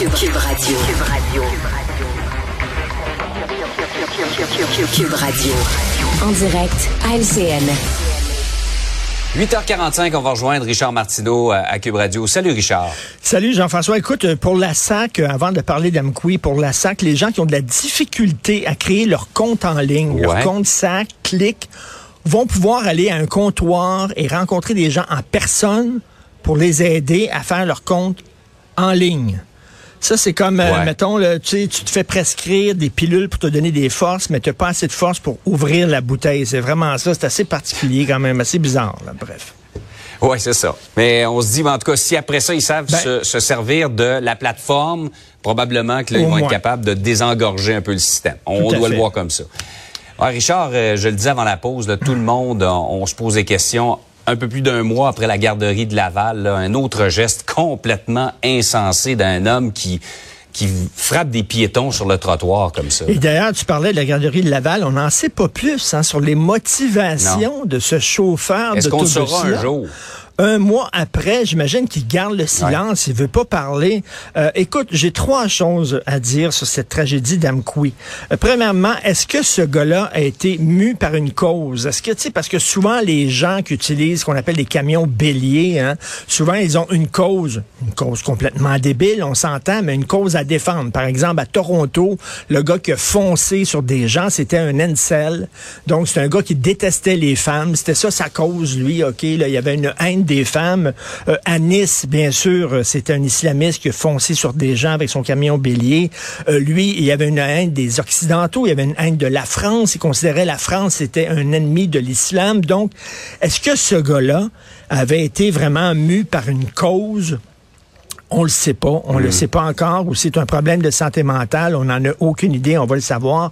Cube, Cube Radio. Cube Radio. Cube Radio. En direct à LCN. 8h45, on va rejoindre Richard Martineau à Cube Radio. Salut Richard. Salut Jean-François. Écoute, pour la SAC, avant de parler d'Amqui, pour la SAC, les gens qui ont de la difficulté à créer leur compte en ligne, leur compte SAC, clic, vont pouvoir aller à un comptoir et rencontrer des gens en personne pour les aider à faire leur compte en ligne. Ça, c'est comme, euh, mettons, tu, tu te fais prescrire des pilules pour te donner des forces, mais tu n'as pas assez de force pour ouvrir la bouteille. C'est vraiment ça. C'est assez particulier quand même, assez bizarre. Bref. Oui, c'est ça. Mais on se dit, en tout cas, si après ça, ils savent ben se, servir de la plateforme, probablement qu'ils vont être capables de désengorger un peu le système. On, doit le voir comme ça. Richard, euh, je le disais avant la pause, tout le monde, on se pose des questions un peu plus d'un mois après la garderie de Laval, un autre geste complètement insensé d'un homme qui qui frappe des piétons sur le trottoir comme ça. Et d'ailleurs, tu parlais de la garderie de Laval, on n'en sait pas plus hein, sur les motivations de ce chauffeur Est-ce qu'on saura un jour? Un mois après, j'imagine qu'il garde le silence, il veut pas parler. Euh, écoute, j'ai trois choses à dire sur cette tragédie d'Amkoui. Euh, premièrement, est-ce que ce gars-là a été mu par une cause? Est-ce que, tu sais, parce que souvent, les gens qui utilisent ce qu'on appelle des camions béliers, hein, souvent, ils ont une cause, une cause complètement débile, on s'entend, mais une cause à défendre. Par exemple, à Toronto, le gars qui a foncé sur des gens, c'était un incel. Donc, c'est un gars qui détestait les femmes. C'était ça sa cause, lui, OK? Là, il y avait une haine des femmes. Euh, à Nice, bien sûr, c'était un islamiste qui a foncé sur des gens avec son camion bélier. Euh, lui, il y avait une haine des Occidentaux, il y avait une haine de la France. Il considérait la France était un ennemi de l'islam. Donc, est-ce que ce gars-là avait été vraiment mu par une cause? On le sait pas, on le hmm. sait pas encore, ou c'est un problème de santé mentale, on n'en a aucune idée, on va le savoir.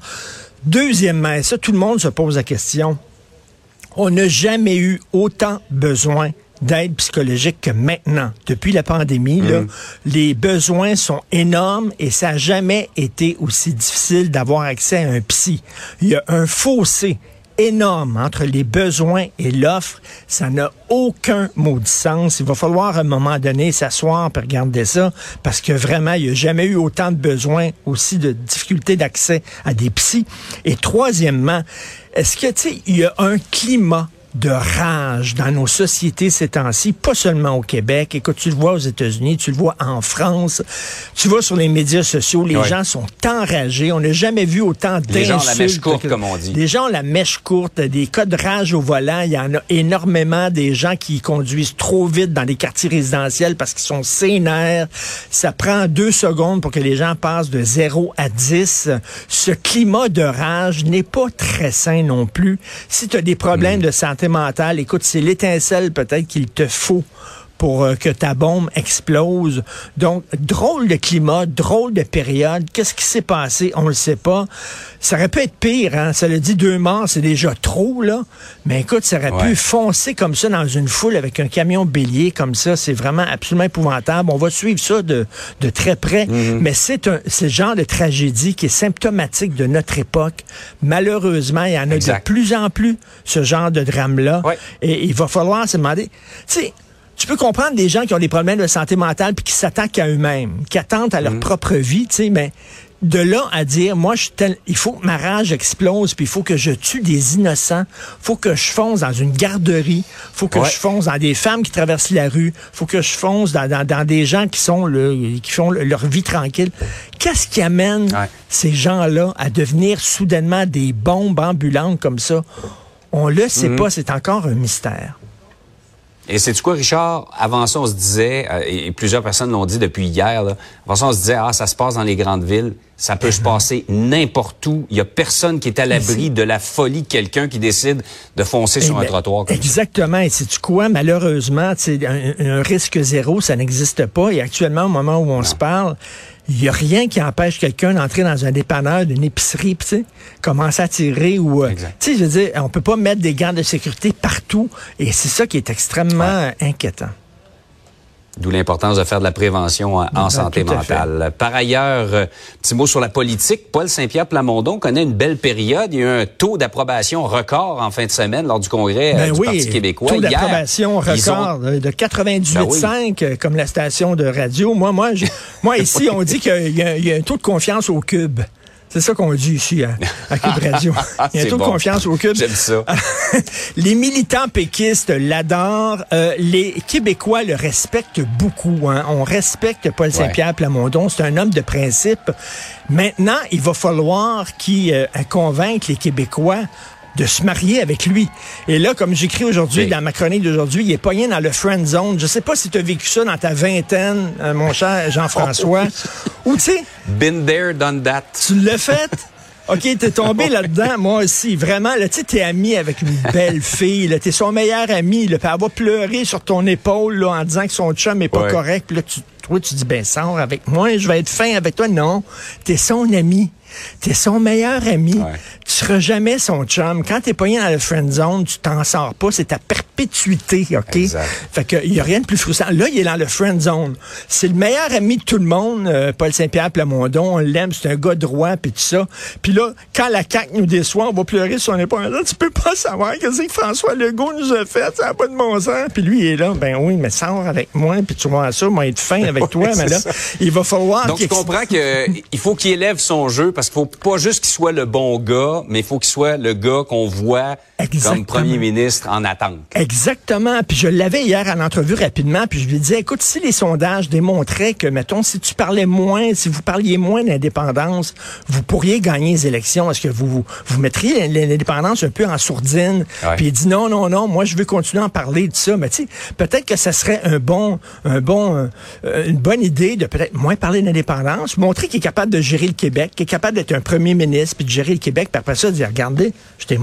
Deuxièmement, et ça tout le monde se pose la question, on n'a jamais eu autant besoin d'aide psychologique que maintenant. Depuis la pandémie, là, mm. les besoins sont énormes et ça n'a jamais été aussi difficile d'avoir accès à un psy. Il y a un fossé énorme entre les besoins et l'offre. Ça n'a aucun maudit sens. Il va falloir à un moment donné s'asseoir et regarder ça parce que vraiment, il n'y a jamais eu autant de besoins, aussi de difficultés d'accès à des psys. Et troisièmement, est-ce que, tu sais, il y a un climat de rage dans nos sociétés ces temps-ci, pas seulement au Québec. Écoute, tu le vois aux États-Unis, tu le vois en France, tu vois sur les médias sociaux, les gens sont enragés. On n'a jamais vu autant d'insultes. Les gens ont la mèche courte, comme on dit. Les gens ont la mèche courte, des cas de rage au volant. Il y en a énormément des gens qui conduisent trop vite dans les quartiers résidentiels parce qu'ils sont sénères. Ça prend deux secondes pour que les gens passent de 0 à 10. Ce climat de rage n'est pas très sain non plus. Si tu as des problèmes hmm. de santé Écoute, c'est l'étincelle peut-être qu'il te faut pour euh, que ta bombe explose. Donc, drôle de climat, drôle de période. Qu'est-ce qui s'est passé? On le sait pas. Ça aurait pu être pire, hein? Ça le dit deux morts, c'est déjà trop, là. Mais écoute, ça aurait pu foncer comme ça dans une foule avec un camion bélier comme ça. C'est vraiment absolument épouvantable. On va suivre ça de, de très près. Mm-hmm. Mais c'est un, c'est le genre de tragédie qui est symptomatique de notre époque. Malheureusement, il y en a de plus en plus, ce genre de drame-là. Et il va falloir se demander, tu sais, tu peux comprendre des gens qui ont des problèmes de santé mentale puis qui s'attaquent à eux-mêmes, qui attendent à leur mm. propre vie, tu sais, mais de là à dire, moi, je il faut que ma rage explose, puis il faut que je tue des innocents, faut que je fonce dans une garderie, faut que je fonce dans des femmes qui traversent la rue, faut que je fonce dans, dans, des gens qui sont le, qui font leur vie tranquille. Qu'est-ce qui amène ces gens-là à devenir soudainement des bombes ambulantes comme ça? On le sait mm-hmm. pas, c'est encore un mystère. Et c'est du quoi, Richard? Avant ça, on se disait, euh, et plusieurs personnes l'ont dit depuis hier, là, avant ça, on se disait, ah, ça se passe dans les grandes villes. Ça peut se passer n'importe où. Il y a personne qui est à l'abri de la folie de quelqu'un qui décide de foncer sur un trottoir comme Exactement. Et c'est quoi? Malheureusement, un, un risque zéro, ça n'existe pas. Et actuellement, au moment où on se parle, il n'y a rien qui empêche quelqu'un d'entrer dans un dépanneur d'une épicerie, tu sais, commencer à tirer ou... Euh, tu sais, je veux dire, on peut pas mettre des gants de sécurité partout et c'est ça qui est extrêmement inquiétant. D'où l'importance de faire de la prévention en, Ah, santé mentale. Par ailleurs, euh, petit mot sur la politique. Paul Saint-Pierre Plamondon connaît une belle période. Il y a eu un taux d'approbation record en fin de semaine lors du congrès euh, Ben du oui, Parti québécois. taux d'approbation ont- record euh, de 98,5 Ben comme la station de radio. Moi, moi, ici, on dit qu'il y a un taux de confiance au cube. C'est ça qu'on dit ici à, à Cube Radio. Il y a de bon. confiance au cube. J'aime ça. les militants péquistes l'adorent. Euh, les Québécois le respectent beaucoup. hein. On respecte Paul Saint-Pierre Plamondon. C'est un homme de principe. Maintenant, il va falloir qu'il euh, convainque les Québécois de se marier avec lui. Et là, comme j'écris aujourd'hui Oui. dans ma chronique d'aujourd'hui, il est pogné dans le friend zone. Je sais pas si tu as vécu ça dans ta vingtaine, euh, mon cher Jean-François. Ou tu sais, Been there, done that. tu l'as fait? OK, t'es tombé là-dedans, moi aussi. Vraiment, là, tu t'es ami avec une belle fille, là, t'es son meilleur ami, là, puis elle va pleurer sur ton épaule, là, en disant que son chum est pas Ouais. correct, puis là, tu, toi, tu dis, ben, sors avec moi, je vais être fin avec toi. Non, t'es son ami. T'es son meilleur ami. Ouais. Seras jamais son chum. Quand t'es pogné dans le friend zone, tu t'en sors pas. C'est ta perpétuité, OK? Exact. Fait que il y a rien de plus frustrant. Là, il est dans le friend zone. C'est le meilleur ami de tout le monde, euh, Paul Saint-Pierre Plamondon. On l'aime, c'est un gars droit, puis tout ça. Puis là, quand la CAQ nous déçoit, on va pleurer sur son épaule. Là, tu peux pas savoir qu'est-ce que François Legault nous a fait. Ça n'a pas de bon sens. Puis lui, il est là. Ben oui, mais sors avec moi, puis tu vois ça, moi, être fin avec toi. Mais là, ça. il va falloir Donc, tu comprends qu'il faut qu'il élève son jeu parce qu'il faut pas juste qu'il soit le bon gars, mais il faut qu'il soit le gars qu'on voit Exactement. comme premier ministre en attente. Exactement. Puis je l'avais hier à l'entrevue rapidement, puis je lui disais, écoute, si les sondages démontraient que, mettons, si tu parlais moins, si vous parliez moins d'indépendance, vous pourriez gagner les élections. Est-ce que vous, vous, vous mettriez l'indépendance un peu en sourdine? Ouais. Puis il dit, non, non, non, moi, je veux continuer à en parler de ça. Mais tu sais, peut-être que ça serait un bon, un bon, euh, une bonne idée de peut-être moins parler d'indépendance, montrer qu'il est capable de gérer le Québec, qu'il est capable d'être un premier ministre, puis de gérer le Québec, puis après ça, dire, regardez, je t'ai